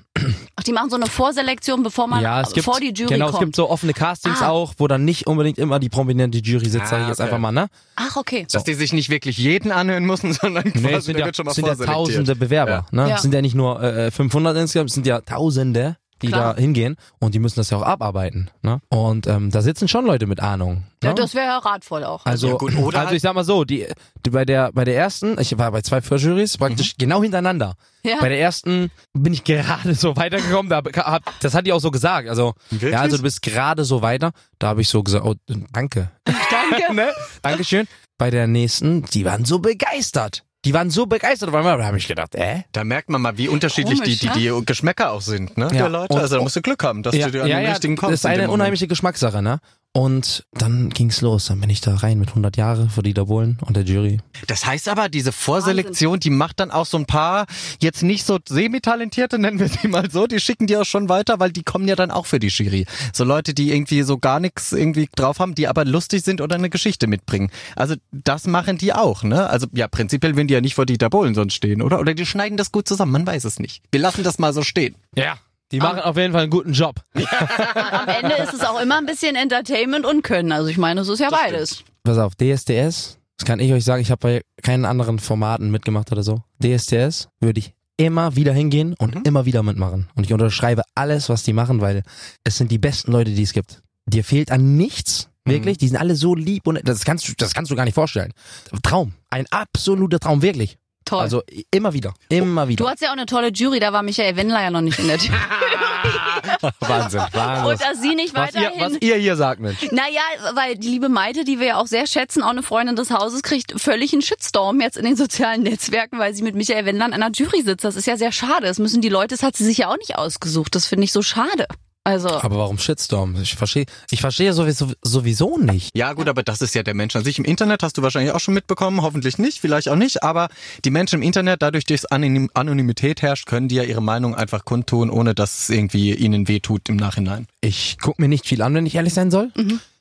Ach, die machen so eine Vorselektion, bevor man ja, es gibt, vor die Jury genau, kommt. es gibt so offene Castings Ah. auch, wo dann nicht unbedingt immer die prominente Jury sitzt, sag Ah, ich jetzt okay. einfach mal, ne? Ach, okay. Dass die sich nicht wirklich jeden anhören müssen, sondern quasi, Nee, es sind der ja, wird schon mal es sind ja tausende Bewerber, ne? Ja. Es sind ja nicht nur äh, 500 insgesamt, es sind ja tausende, die Klar. da hingehen und die müssen das ja auch abarbeiten, ne? Und ähm, da sitzen schon Leute mit Ahnung. Ja, ne? das wäre ja ratvoll auch. Also, Ja, gut, oder also ich sag mal so, die, die bei der bei der ersten, ich war bei zwei Vorjurys praktisch genau hintereinander. Ja. Bei der ersten bin ich gerade so weitergekommen, da hab, das hat die auch so gesagt. Also Wirklich? ja, also du bist gerade so weiter. Da habe ich so gesagt, oh, danke. Danke. ne? Dankeschön. Bei der nächsten, die waren so begeistert. Die waren so begeistert, weil da habe ich gedacht, äh? Da merkt man mal, wie unterschiedlich die, Komisch, die, die Geschmäcker auch sind, ne, der Leute. Und- Also da musst du Glück haben, dass Ja, du an ja, den ja, richtigen das kommst. ist in dem eine Moment. unheimliche Geschmackssache, ne? Und dann ging's los. Dann bin ich da rein mit 100 Jahre vor Dieter Bohlen und der Jury. Das heißt aber, diese Vorselektion, die macht dann auch so ein paar jetzt nicht so semi-talentierte, nennen wir sie mal so, die schicken die auch schon weiter, weil die kommen ja dann auch für die Jury. So Leute, die irgendwie so gar nichts irgendwie drauf haben, die aber lustig sind oder eine Geschichte mitbringen. Also das machen die auch, ne? Also ja, prinzipiell würden die ja nicht vor Dieter Bohlen sonst stehen, oder? Oder die schneiden das gut zusammen, man weiß es nicht. Wir lassen das mal so stehen. Ja. Die machen auf jeden Fall einen guten Job. Am Ende ist es auch immer ein bisschen Entertainment und Können. Also ich meine, es ist ja beides. Pass auf, DSDS, das kann ich euch sagen, ich habe bei keinen anderen Formaten mitgemacht oder so. DSDS würde ich immer wieder hingehen und Mhm. immer wieder mitmachen. Und ich unterschreibe alles, was die machen, weil es sind die besten Leute, die es gibt. Dir fehlt an nichts, wirklich. Die sind alle so lieb und das kannst du, das kannst du gar nicht vorstellen. Traum, ein absoluter Traum, wirklich. Toll. Also immer wieder, immer wieder. du hast ja auch eine tolle Jury, da war Michael Wendler ja noch nicht in der Jury. Wahnsinn, Wahnsinn. Und dass sie nicht was, ihr, weiterhin... was ihr hier sagt, Mensch. Naja, weil die liebe Maite, die wir ja auch sehr schätzen, auch eine Freundin des Hauses, kriegt völlig einen Shitstorm jetzt in den sozialen Netzwerken, weil sie mit Michael Wendler in einer Jury sitzt. Das ist ja sehr schade. Das müssen die Leute, das hat sie sich ja auch nicht ausgesucht. Das finde ich so schade. Also, Aber warum Shitstorm? Ich verstehe, ich verstehe sowieso, sowieso nicht. Ja, gut, aber das ist ja der Mensch an sich. Im Internet hast du wahrscheinlich auch schon mitbekommen, hoffentlich nicht, vielleicht auch nicht, aber die Menschen im Internet, dadurch, dass Anonym Anonymität herrscht, können die ja ihre Meinung einfach kundtun, ohne dass es irgendwie ihnen wehtut im Nachhinein. Ich guck mir nicht viel an, wenn ich ehrlich sein soll.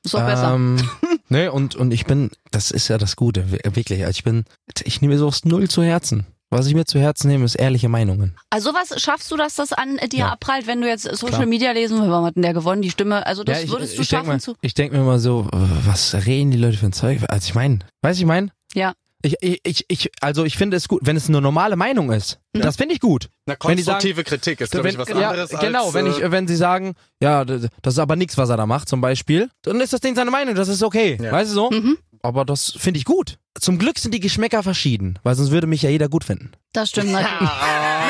ist doch besser. Ähm, ne, und, und ich bin, das ist ja das Gute, wi- wirklich. Also ich bin, ich nehme mir sowas null zu Herzen. Was ich mir zu Herzen nehme, ist ehrliche Meinungen. Also was schaffst du, dass das an dir Ja. abprallt, wenn du jetzt Social Klar. Media lesen, warum hat denn der gewonnen, die Stimme? Also das ja, ich, würdest du ich schaffen mal, zu. Ich denke mir immer so, äh, was reden die Leute für ein Zeug? Also ich meine, weiß ich mein? Ja. Ich, ich, ich, ich, also ich finde es gut, wenn es eine normale Meinung ist. Das finde ich gut. Na, Wenn die sagen- Kritik ist, wenn, ja, genau, wenn ich, wenn sie sagen, ja, das ist aber nichts, was er da macht, zum Beispiel, dann ist das Ding seine Meinung, das ist okay. Ja. Weißt du so? Mhm. Aber das finde ich gut. Zum Glück sind die Geschmäcker verschieden, weil sonst würde mich ja jeder gut finden. Das stimmt natürlich.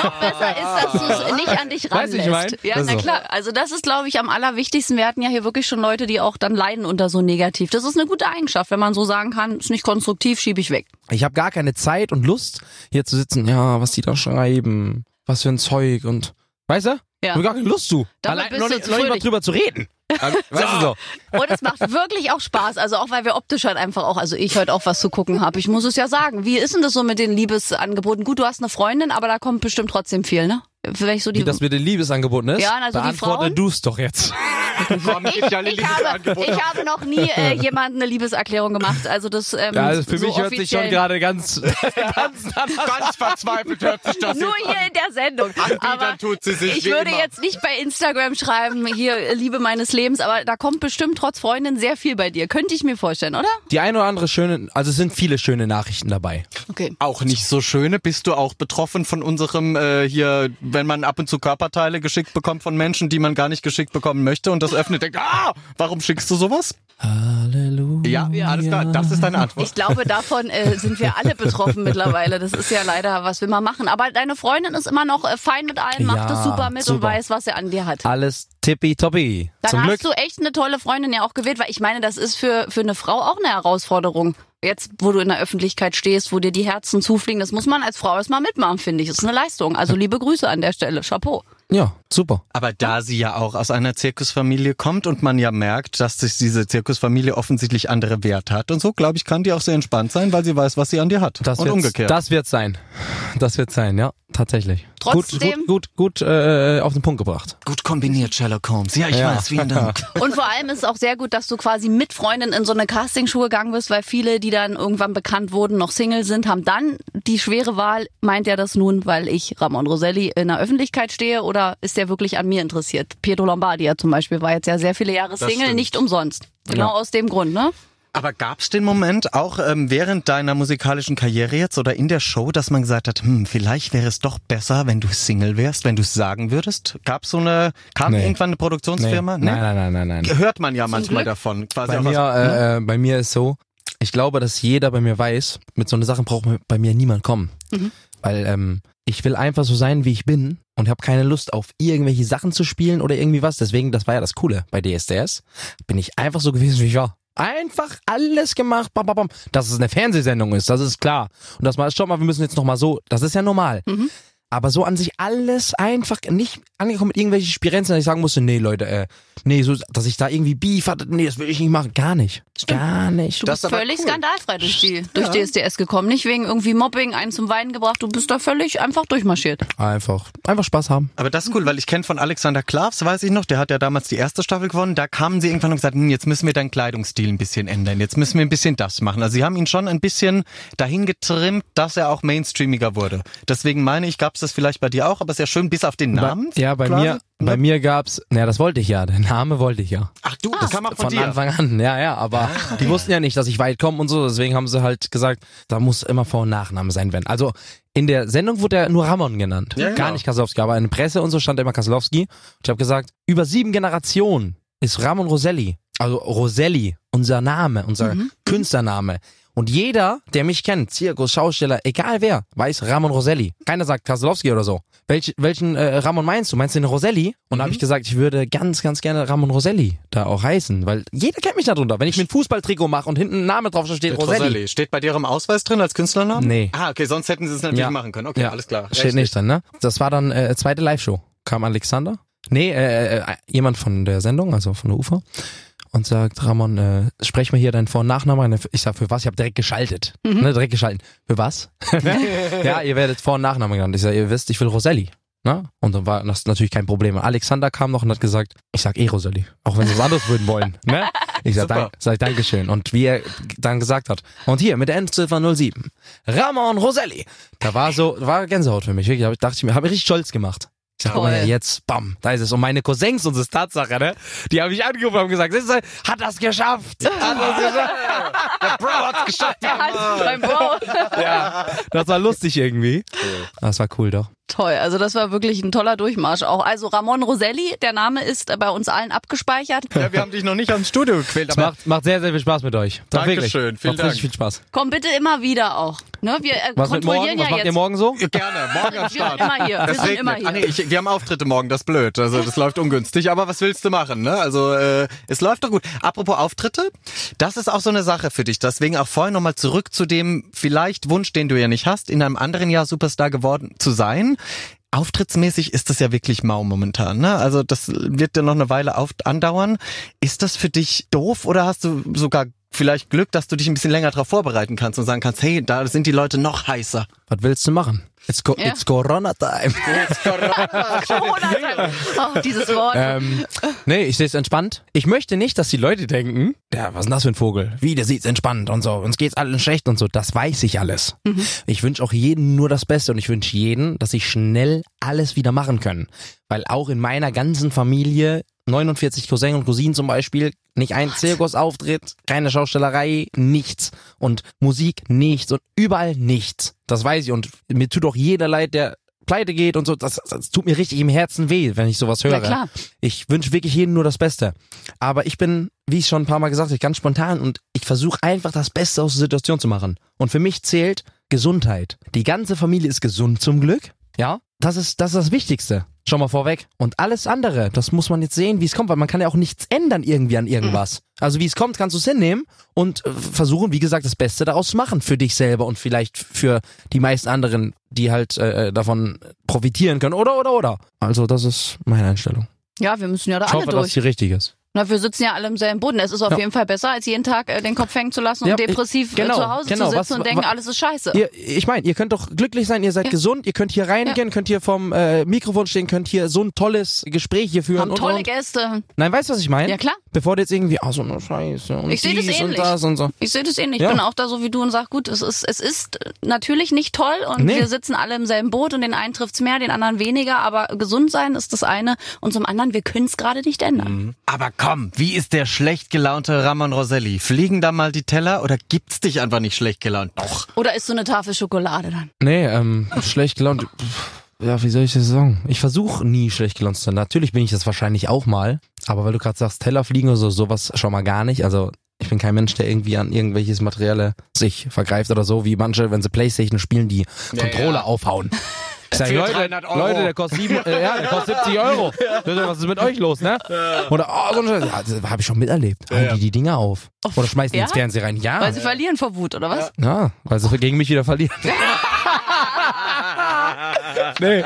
noch besser ist, dass du es nicht an dich ranlässt. du, ich mein? Ja, Das na so. klar. Also das ist, glaube ich, am allerwichtigsten. Wir hatten ja hier wirklich schon Leute, die auch dann leiden unter so negativ. Das ist eine gute Eigenschaft, wenn man so sagen kann, ist nicht konstruktiv, schiebe ich weg. Ich habe gar keine Zeit und Lust, hier zu sitzen, ja, was die da schreiben, was für ein Zeug und weißt du? Ja. Ich hab gar keine Lust zu. Damit Allein bist noch noch nicht mal drüber zu reden. Also, weißt du so? Und es macht wirklich auch Spaß. Also auch weil wir optisch halt einfach auch, also ich heute auch was zu gucken habe. Ich muss es ja sagen. Wie ist denn das so mit den Liebesangeboten? Gut, du hast eine Freundin, aber da kommt bestimmt trotzdem viel, ne? Vielleicht so die. Wie das mit den Liebesangeboten ist? Ja, also die Beantworte Frauen- du's doch jetzt. Alle ich, habe, ich habe noch nie äh, jemandem eine Liebeserklärung gemacht. Also das ähm, Ja, also für so mich hört sich schon gerade ganz, ganz Ganz verzweifelt hört sich das Nur hier in der Sendung. Aber tut sie sich ich würde immer. jetzt nicht bei Instagram schreiben, hier Liebe meines Lebens, aber da kommt bestimmt trotz Freundin sehr viel bei dir. Könnte ich mir vorstellen, oder? Die eine oder andere schöne, also es sind viele schöne Nachrichten dabei. Okay. Auch nicht so schöne. Bist du auch betroffen von unserem äh, hier, wenn man ab und zu Körperteile geschickt bekommt von Menschen, die man gar nicht geschickt bekommen möchte und das öffnet, denkt, ah, warum schickst du sowas? Halleluja. Ja, alles klar, das ist deine Antwort. Ich glaube, davon äh, sind wir alle betroffen mittlerweile. Das ist ja leider, was will man machen. Aber deine Freundin ist immer noch äh, fein mit allem, macht Ja, es super mit und super. weiß, was er an dir hat. Alles tippitoppi. Dann Zum hast Glück. du echt eine tolle Freundin ja auch gewählt, weil ich meine, das ist für, für eine Frau auch eine Herausforderung. Jetzt, wo du in der Öffentlichkeit stehst, wo dir die Herzen zufliegen, das muss man als Frau erstmal mitmachen, finde ich. Das ist eine Leistung. Also liebe Grüße an der Stelle. Chapeau. Ja, super. Aber da sie ja auch aus einer Zirkusfamilie kommt und man ja merkt, dass sich diese Zirkusfamilie offensichtlich andere Werte hat und so, glaube ich, kann die auch sehr entspannt sein, weil sie weiß, was sie an dir hat. Das und umgekehrt. Das wird sein. Das wird sein, ja, tatsächlich. Trotzdem- Gut, gut, gut äh, auf den Punkt gebracht. Gut kombiniert, Sherlock Holmes. Ja, ich Ja. weiß, vielen Dank. Und vor allem ist es auch sehr gut, dass du quasi mit Freundin in so eine Castingshow gegangen bist, weil viele, die dann irgendwann bekannt wurden, noch Single sind, haben dann die schwere Wahl, meint er das nun, weil ich Ramon Roselli in der Öffentlichkeit stehe oder ist der wirklich an mir interessiert? Pietro Lombardi ja zum Beispiel war jetzt ja sehr viele Jahre Single, stimmt. nicht umsonst. Genau Ja. aus dem Grund, ne? Aber gab's den Moment auch ähm, während deiner musikalischen Karriere jetzt oder in der Show, dass man gesagt hat, hm, vielleicht wäre es doch besser, wenn du Single wärst, wenn du es sagen würdest? Gab's so eine, kam Nee. irgendwann eine Produktionsfirma? Nee. Nein, nein, nein, nein, nein. Hört man ja manchmal Glück. davon. Quasi Bei auch mir, aus- äh, äh, bei mir ist so, ich glaube, dass jeder bei mir weiß, mit so einer Sache braucht bei mir niemand kommen. Weil ähm, ich will einfach so sein, wie ich bin und habe keine Lust auf irgendwelche Sachen zu spielen oder irgendwie was. Deswegen, das war ja das Coole bei DSDS, bin ich einfach so gewesen, wie ich war. Einfach alles gemacht, bam, bam, bam. Dass es eine Fernsehsendung ist, das ist klar. Und das mal, stopp mal, wir müssen jetzt nochmal so, das ist ja normal. Aber so an sich alles einfach nicht angekommen mit irgendwelchen Spirenzen, dass ich sagen musste, nee Leute, äh, nee, so, dass ich da irgendwie Beef hatte, nee, das will ich nicht machen. Gar nicht. Gar nicht. Du Das bist völlig cool. skandalfrei durch, die, durch DSDS gekommen. Nicht wegen irgendwie Mobbing, einen zum Weinen gebracht. Du bist da völlig einfach durchmarschiert. Einfach, einfach Spaß haben. Aber das ist cool, weil ich kenne von Alexander Klavs, weiß ich noch, der hat ja damals die erste Staffel gewonnen. Da kamen sie irgendwann und gesagt, hm, jetzt müssen wir deinen Kleidungsstil ein bisschen ändern. Jetzt müssen wir ein bisschen das machen. Also sie haben ihn schon ein bisschen dahin getrimmt, dass er auch mainstreamiger wurde. Deswegen meine ich, gab es das vielleicht bei dir auch, aber sehr schön, bis auf den Namen. Bei, ja, bei quasi. mir, bei mir gab's, naja, das wollte ich ja, der Name wollte ich ja. Ach du, das kam auch von, Von dir. Anfang an, ja, ja, aber die wussten ja nicht, dass ich weit komme und so, deswegen haben sie halt gesagt, da muss immer Vor- und Nachname sein, wenn. Also in der Sendung wurde er nur Ramon genannt, Ja, gar genau. nicht Kaslowski, aber in der Presse und so stand immer Kaslowski. Und ich habe gesagt, über sieben Generationen ist Ramon Roselli, also Roselli, unser Name, unser Künstlername. Und jeder, der mich kennt, Zirkus, Schausteller, egal wer, weiß Ramon Roselli. Keiner sagt Kaslowski oder so. Welch, welchen äh, Ramon meinst du? Meinst du den Roselli? Und da habe ich gesagt, ich würde ganz, ganz gerne Ramon Roselli da auch heißen, weil jeder kennt mich darunter. Wenn ich mir ein Fußballtrikot mache und hinten ein Name drauf steht, Roselli. Roselli. Steht bei dir im Ausweis drin als Künstlernamen? Nee. Ah, okay, sonst hätten sie es natürlich Ja. machen können. Okay, Ja. alles klar. Steht nicht drin, ne? Das war dann äh, zweite Live-Show. Kam Alexander. Nee, äh, äh, jemand von der Sendung, also von der UFA. Und sagt, Ramon, äh, sprech mir hier deinen Vor- und Nachnamen. Ich sag, für was? Ich habe direkt geschaltet. Ne, direkt geschalten. Für was? ja, ihr werdet Vor- und Nachnamen genannt. Ich sag, ihr wisst, ich will Roselli. Ne? Und dann war das natürlich kein Problem. Alexander kam noch und hat gesagt, ich sag eh Roselli. Auch wenn sie was anderes würden wollen. Ne? Ich sag, Super. dank, sag Dankeschön. Und wie er dann gesagt hat, und hier mit der Endziffer 07, Ramon Roselli. Da war so, war Gänsehaut für mich. Wirklich, da dachte ich mir, habe mich richtig stolz gemacht. Ich sag, guck mal, Toll. jetzt, bam, da ist es. Und meine Cousins, und das ist Tatsache, ne? Die haben mich angerufen und haben gesagt, hat das geschafft. Hat das geschafft. Bro hat's geschafft. Der hat beim Bro. ja, das war lustig irgendwie. Das war cool doch. Toll, also das war wirklich ein toller Durchmarsch auch. Also Ramon Roselli, der Name ist bei uns allen abgespeichert. Ja, wir haben dich noch nicht ans Studio gequält, Es aber macht, macht sehr, sehr viel Spaß mit euch. Doch, Dankeschön, wirklich. vielen macht richtig Dank. viel Spaß. Komm bitte immer wieder auch. Ne? Wir äh, Was mit kontrollieren morgen? Was ja macht jetzt. ihr morgen so? gerne, morgen am Wir sind Start. immer hier. Wir sind immer hier. Ah, nee, ich, wir haben Auftritte morgen, das ist blöd. Also das läuft ungünstig, aber was willst du machen? Ne? Also äh, es läuft doch gut. Apropos Auftritte, das ist auch so eine Sache für dich. Deswegen auch vorher nochmal zurück zu dem vielleicht Wunsch, den du ja nicht hast, in einem anderen Jahr Superstar geworden zu sein. Auftrittsmäßig ist das ja wirklich mau momentan. Ne? Also das wird ja noch eine Weile auf andauern. Ist das für dich doof oder hast du sogar vielleicht Glück, dass du dich ein bisschen länger darauf vorbereiten kannst und sagen kannst, hey, da sind die Leute noch heißer. Was willst du machen? It's, co Ja. it's Corona Time. Corona. Oh, dieses Wort. ähm, nee, ich sehe es entspannt. Ich möchte nicht, dass die Leute denken, ja, was ist denn das für ein Vogel? Wie, der sieht's entspannt und so. Uns geht's allen schlecht und so. Das weiß ich alles. Ich wünsche auch jedem nur das Beste und ich wünsche jedem, dass sie schnell alles wieder machen können. Weil auch in meiner ganzen Familie 49 Cousins und Cousinen zum Beispiel, nicht ein Zirkusauftritt, keine Schaustellerei, nichts. Und Musik, nichts. Und überall nichts. Das weiß ich. Und mir tut auch jeder leid, der pleite geht und so. Das, das tut mir richtig im Herzen weh, wenn ich sowas höre. Na klar. Ich wünsche wirklich jedem nur das Beste. Aber ich bin, wie ich schon ein paar Mal gesagt habe, ganz spontan und ich versuche einfach das Beste aus der Situation zu machen. Und für mich zählt Gesundheit. Die ganze Familie ist gesund zum Glück. Ja, das ist das, ist das Wichtigste. Schon mal vorweg. Und alles andere, das muss man jetzt sehen, wie es kommt, weil man kann ja auch nichts ändern irgendwie an irgendwas. Also wie es kommt, kannst du es hinnehmen und äh, versuchen, wie gesagt, das Beste daraus zu machen für dich selber und vielleicht für die meisten anderen, die halt äh, davon profitieren können. Oder, oder, oder. Also das ist meine Einstellung. Ja, wir müssen ja da Ich alle hoffe, dass durch. die richtig ist. Na, wir sitzen ja alle im selben Boden. Es ist auf Ja. jeden Fall besser, als jeden Tag äh, den Kopf hängen zu lassen Ja, und depressiv ich- genau, äh, zu Hause genau. zu Was- sitzen und denken, wa- alles ist scheiße. Ihr, ich meine, ihr könnt doch glücklich sein, ihr seid Ja. gesund, ihr könnt hier reingehen, könnt hier vom äh, Mikrofon stehen, könnt hier so ein tolles Gespräch hier führen Haben und, tolle und. Gäste. Nein, weißt du, was ich meine? Ja, klar. Bevor du jetzt irgendwie, ah, so eine Scheiße und Ich seh das dies und ähnlich. das und so. Ich sehe das ähnlich. Ja. Ich bin auch da so wie du und sag, gut, es ist, es ist natürlich nicht toll und Nee. wir sitzen alle im selben Boot und den einen trifft's mehr, den anderen weniger, aber gesund sein ist das eine und zum anderen, wir können es gerade nicht ändern. Aber komm, wie ist der schlecht gelaunte Ramon Roselli? Fliegen da mal die Teller oder gibt's dich einfach nicht schlecht gelaunt? Doch. Oder ist so eine Tafel Schokolade dann? Nee, ähm, schlecht gelaunt. Ja, wie soll ich das sagen? Ich versuche nie schlecht gelaunt zu sein. Natürlich bin ich das wahrscheinlich auch mal, aber weil du gerade sagst, Teller fliegen oder so, sowas schon mal gar nicht. Also ich bin kein Mensch, der irgendwie an irgendwelches Materielle sich vergreift oder so, wie manche, wenn sie Playstation spielen, die Controller ja. aufhauen. Ich sag, Für Leute, 300 Euro. Leute, der kostet, sieben, äh, ja, der kostet 70 Euro. Was ist mit euch los, ne? Oder, oh, so ein Scheiß. Ja, das habe ich schon miterlebt. Hauen die die Dinger auf. Oder schmeißen die ja? ins Fernsehen rein. Ja. Weil sie verlieren vor Wut, oder was? Ja, weil sie gegen mich wieder verlieren. nee.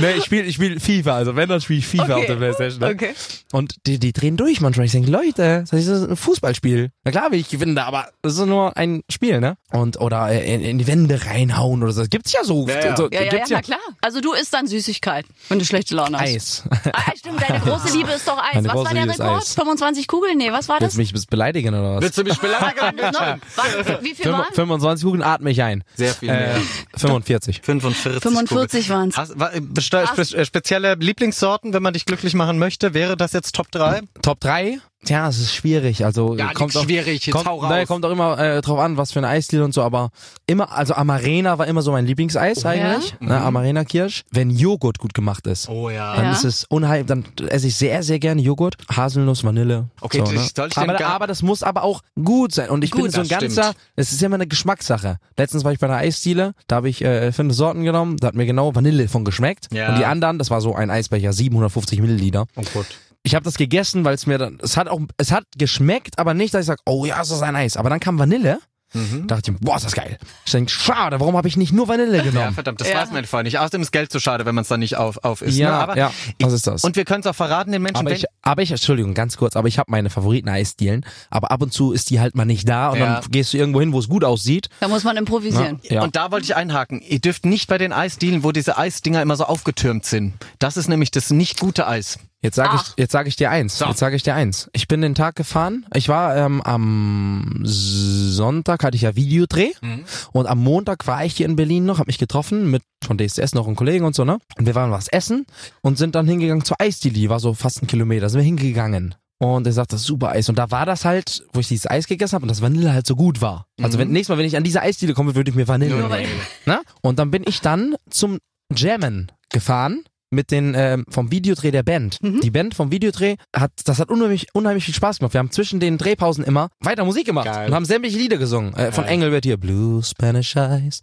nee, ich spiele ich spiel FIFA, also wenn, dann spiele ich FIFA auf der Playstation. Ne? Okay. Und die, die drehen durch manchmal. Ich denke, Leute, das ist ein Fußballspiel. Na klar will ich gewinnen da, aber das ist nur ein Spiel, ne? Und, oder in, in die Wände reinhauen oder so. Das gibt's ja so. Ja, ja. so Ja, ja, ja, na klar. Also du isst dann Süßigkeit, wenn du schlechte Laune hast. Eis. Ah, stimmt, deine große Liebe ist doch Eis. Meine was war der Rekord? Eis. 25 Kugeln? Nee, was war Willst das? du mich beleidigen oder was? Willst du mich beleidigen? War, wie viel Mal? 25 Kugeln atme ich ein. Sehr viel mehr. Äh, 45. 45. 45 waren's. Hast, wa- beste- spe äh, spezielle Lieblingssorten, wenn man dich glücklich machen möchte, wäre das jetzt Top 3? Top 3? Tja, es ist schwierig. Also Ja, kommt auch, schwierig, jetzt kommt, hau raus. Nein, kommt auch immer äh, drauf an, was für eine Eisdiele und so, aber immer, also Amarena war immer so mein Lieblingseis eigentlich. Ne, Amarena Kirsch. Wenn Joghurt gut gemacht ist. Oh ja. Dann Ja. ist es unheimlich, dann esse ich sehr, sehr gerne Joghurt. Haselnuss, Vanille. Okay, so, das ne? aber, aber das muss aber auch gut sein. Und ich bin Gut, so ein das ganzer, stimmt. es ist ja immer eine Geschmackssache. Letztens war ich bei einer Eisdiele, da habe ich äh, fünf Sorten genommen, da hat mir genau Vanille von geschmeckt. Ja. Und die anderen, das war so ein Eisbecher, 750 Milliliter. Oh Gott. Ich habe das gegessen, weil es mir dann, es hat auch, es hat geschmeckt, aber nicht, dass ich sage, oh ja, ist das ein Eis. Aber dann kam Vanille. Mhm. Da dachte ich, boah, ist das geil. Ich denke, schade, warum habe ich nicht nur Vanille Ja, genommen? verdammt, das Ja. weiß man vorher nicht. Außerdem ist Geld zu schade, wenn man es dann nicht auf, auf isst. Ja, ne? aber ja, was ist das? Und wir können es auch verraten, den Menschen, aber ich, aber ich, Entschuldigung, ganz kurz, aber ich habe meine Favoriten-Eisdielen, aber ab und zu ist die halt mal nicht da und Ja. dann gehst du irgendwo hin, wo es gut aussieht. Da muss man improvisieren. Ja. Und da wollte ich einhaken. Ihr dürft nicht bei den Eisdielen, wo diese Eisdinger immer so aufgetürmt sind. Das ist nämlich das nicht gute Eis. Jetzt sage ich, jetzt sage ich dir eins. So. Jetzt sage ich dir eins. Ich bin den Tag gefahren. Ich war ähm, am Sonntag hatte ich ja Videodreh Mhm. und am Montag war ich hier in Berlin noch, habe mich getroffen mit von DSDS noch einen Kollegen und so ne. Und wir waren was essen und sind dann hingegangen zur Eisdiele. Die war so fast ein Kilometer. Sind wir hingegangen. Und er sagt, das ist super Eis. Und da war das halt, wo ich dieses Eis gegessen habe und das Vanille halt so gut war. Also wenn nächstes Mal, wenn ich an diese Eisdiele komme, würde ich mir Vanille nehmen. Ne? Und dann bin ich dann zum Jammen gefahren mit den ähm, vom Videodreh der Band. Mhm. Die Band vom Videodreh hat das hat unheimlich unheimlich viel Spaß gemacht. Wir haben zwischen den Drehpausen immer weiter Musik gemacht Geil. und haben sämtliche Lieder gesungen. Äh, von Geil. Engelbert hier Blue Spanish Eyes,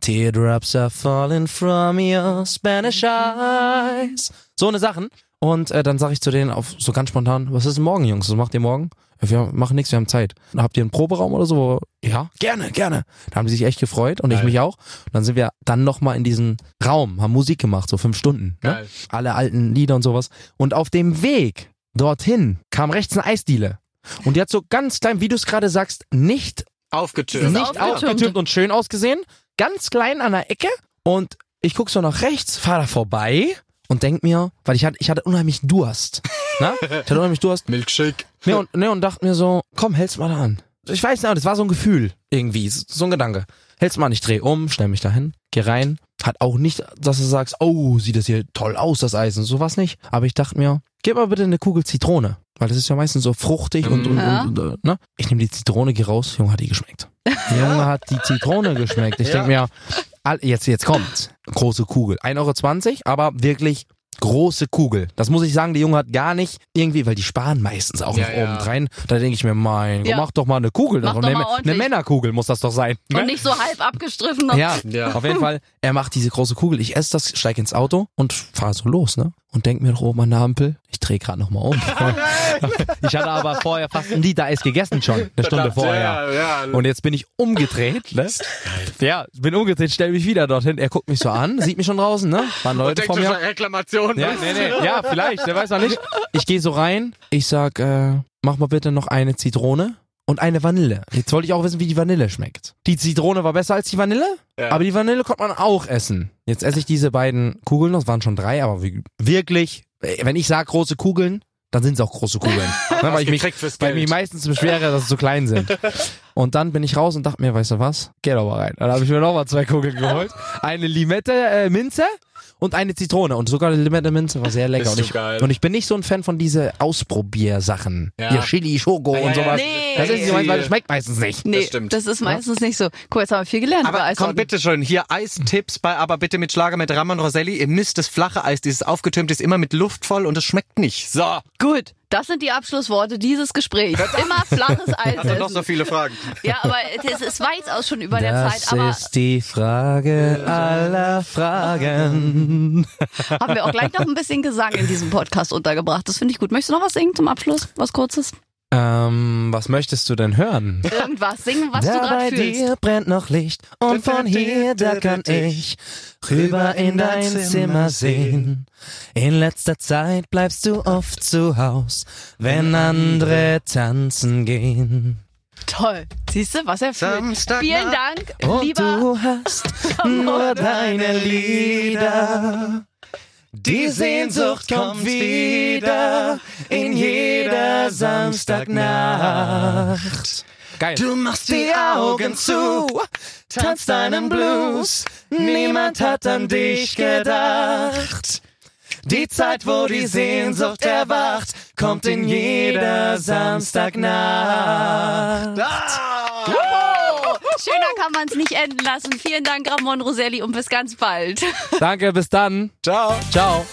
Teardrops are falling from your Spanish Eyes. So eine Sachen. Und äh, dann sage ich zu denen auf so ganz spontan, was ist denn morgen, Jungs? Was macht ihr morgen? "Ja, Wir machen nichts, wir haben Zeit. Habt ihr einen Proberaum oder so? Wo- Ja, gerne, gerne. Da haben die sich echt gefreut und ich Geil. mich auch. Und dann sind wir dann nochmal in diesen Raum, haben Musik gemacht, so fünf Stunden. Ne? Geil. Alle alten Lieder und sowas. Und auf dem Weg dorthin kam rechts eine Eisdiele. Und die hat so ganz klein, wie du es gerade sagst, nicht Aufgetürmt. Nicht aufgetürmt und schön ausgesehen. Ganz klein an der Ecke. Und ich guck so nach rechts, fahr da vorbei und denk mir, weil ich hatte, ich hatte unheimlich Durst. Na? Ich hatte unheimlich Durst. Milkshake. Ne, und, ne, und dachte mir so, komm, hält's mal da an. Ich weiß nicht, das war so ein Gefühl irgendwie, so ein Gedanke. Hält's mal an, ich dreh um, stell mich dahin, geh rein. Hat auch nicht, dass du sagst, oh, sieht das hier toll aus, das Eis und sowas nicht. Aber ich dachte mir, gib mal bitte eine Kugel Zitrone. Weil das ist ja meistens so fruchtig und, und, Ja. und, und ne? Ich nehme die Zitrone, geh raus, Junge, hat die geschmeckt. Junge, hat die Zitrone geschmeckt. Ich denk mir, jetzt, jetzt kommt. Große Kugel. 1,20 Euro, aber wirklich große Kugel. Das muss ich sagen, der Junge hat gar nicht irgendwie, weil die sparen meistens auch Ja, noch ja. oben rein. Da denke ich mir, mein, Ja. mach doch mal eine Kugel. Mach eine, doch mal eine ordentlich. Männerkugel muss das doch sein. Und Ne? nicht so halb abgestriffen. Ja, Ja. auf jeden Fall. Er macht diese große Kugel. Ich esse das, steig ins Auto und fahre so los, ne? Und denk mir doch oben an der Ampel, ich drehe gerade noch mal um. ich hatte aber vorher fast ein Liter Eis gegessen schon, eine Stunde vorher. Ja, ja. Und jetzt bin ich umgedreht, ne? Ja, bin umgedreht, stell mich wieder dorthin. Er guckt mich so an, sieht mich schon draußen, ne? Waren Leute vor mir. Reklamation. Ja, nee, nee. Ja, vielleicht, der weiß noch nicht. Ich gehe so rein, ich sag, äh, mach mal bitte noch eine Zitrone und eine Vanille. Jetzt wollte ich auch wissen, wie die Vanille schmeckt. Die Zitrone war besser als die Vanille, Ja. aber die Vanille konnte man auch essen. Jetzt esse ich diese beiden Kugeln, das waren schon drei, aber wirklich, äh, wenn ich sag große Kugeln, dann sind es auch große Kugeln. ne, weil ich mich, weil mich meistens beschwere, dass sie zu klein sind. Und dann bin ich raus und dachte mir, weißt du was? Geh doch mal rein. Dann habe ich mir nochmal zwei Kugeln geholt. Eine Limette äh, Minze und eine Zitrone. Und sogar die Limette Minze war sehr lecker. Ist Und ich, geil. und ich bin nicht so ein Fan von diese Ausprobiersachen. Ja. Hier Chili, Schoko Ja, und sowas. Nee. Das ist nicht so meins, weil das schmeckt meistens nicht. Nee, Das stimmt. das ist meistens nicht so. Cool, jetzt haben wir viel gelernt über Aber komm Eissorten. bitte schon, hier Eistipps bei Aber bitte mit Schlager mit Ramon Roselli. Ihr müsst das flache Eis, dieses aufgetürmte ist immer mit Luft voll und es schmeckt nicht. So, Gut, das sind die Abschlussworte dieses Gesprächs. Immer flaches Eis also noch so viele Fragen. Ja, aber es ist weiß aus schon über der Das Zeit. Aber ist die Frage aller Fragen. haben wir auch gleich noch ein bisschen Gesang in diesem Podcast untergebracht. Das finde ich gut. Möchtest du noch was singen zum Abschluss? Was Kurzes? Ähm, was möchtest du denn hören? Irgendwas singen, was da du bei gerade fühlst. dir brennt noch Licht und von hier, da kann ich rüber in dein Zimmer sehen. In letzter Zeit bleibst du oft zu Haus, wenn andere tanzen gehen. Toll. Siehst du, was er fühlt. Vielen. Dank, Und lieber. du hast nur deine Lieder. Die Sehnsucht kommt wieder in jeder Samstagnacht. Geil. Du machst die Augen zu, tanzt deinen Blues. Niemand hat an dich gedacht. Die Zeit, wo die Sehnsucht erwacht, kommt in jeder Samstagnacht. Oh, schöner kann man es nicht enden lassen. Vielen Dank, Ramon Roselli, und bis ganz bald. Danke, bis dann. Ciao. Ciao.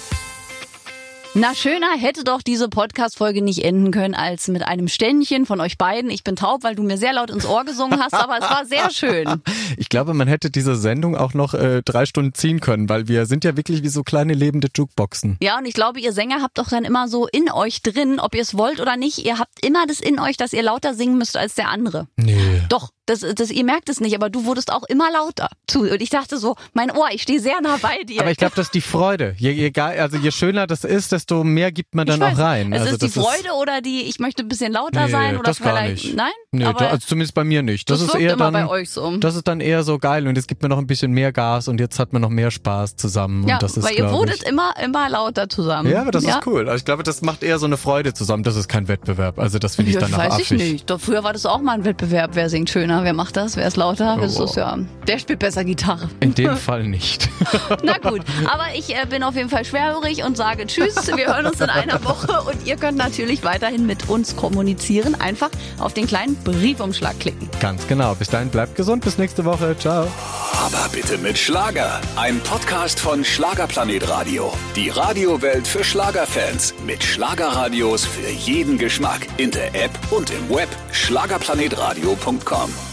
Na, schöner hätte doch diese Podcast-Folge nicht enden können als mit einem Ständchen von euch beiden. Ich bin taub, weil du mir sehr laut ins Ohr gesungen hast, aber es war sehr schön. Ich glaube, man hätte diese Sendung auch noch äh, drei Stunden ziehen können, weil wir sind ja wirklich wie so kleine lebende Jukeboxen. Ja, und ich glaube, ihr Sänger habt doch dann immer so in euch drin, ob ihr es wollt oder nicht. Ihr habt immer das in euch, dass ihr lauter singen müsst als der andere. Nee. Doch, das, das, ihr merkt es nicht, aber du wurdest auch immer lauter. Zu. Und ich dachte so, mein Ohr, ich stehe sehr nah bei dir. Aber ich glaube, das ist die Freude. Je, je, also je schöner das ist, desto mehr gibt man dann weiß, auch rein. Es also ist die Freude oder die, ich möchte ein bisschen lauter Nee, sein oder das gar vielleicht. nicht. Nein? Nee, aber da, also zumindest bei mir nicht. Das, das ist eher immer dann, bei euch so. Das ist dann eher so geil und es gibt mir noch ein bisschen mehr Gas und jetzt hat man noch mehr Spaß zusammen. ja, und das ist, weil ihr wurdet ich, immer, immer lauter zusammen. ja, aber das ist cool. Also ich glaube, das macht eher so eine Freude zusammen. Das ist kein Wettbewerb. Also das finde ich Ja, dann weiß affig. ich nicht. Doch früher war das auch mal ein Wettbewerb. Wer singt schöner? Wer macht das? Wer ist lauter? Oh, wow. ist ja. Der spielt besser Gitarre. In dem Fall nicht. Na gut, aber ich äh, bin auf jeden Fall schwerhörig und sage Tschüss. Wir hören uns in einer Woche und ihr könnt natürlich weiterhin mit uns kommunizieren. Einfach auf den kleinen Briefumschlag klicken. Ganz genau. Bis dahin bleibt gesund. Bis nächste Woche. Ciao. Aber bitte mit Schlager. Ein Podcast von Schlagerplanet Radio. Die Radiowelt für Schlagerfans. Mit Schlagerradios für jeden Geschmack. In der App und im Web. Schlagerplanetradio.com. Come.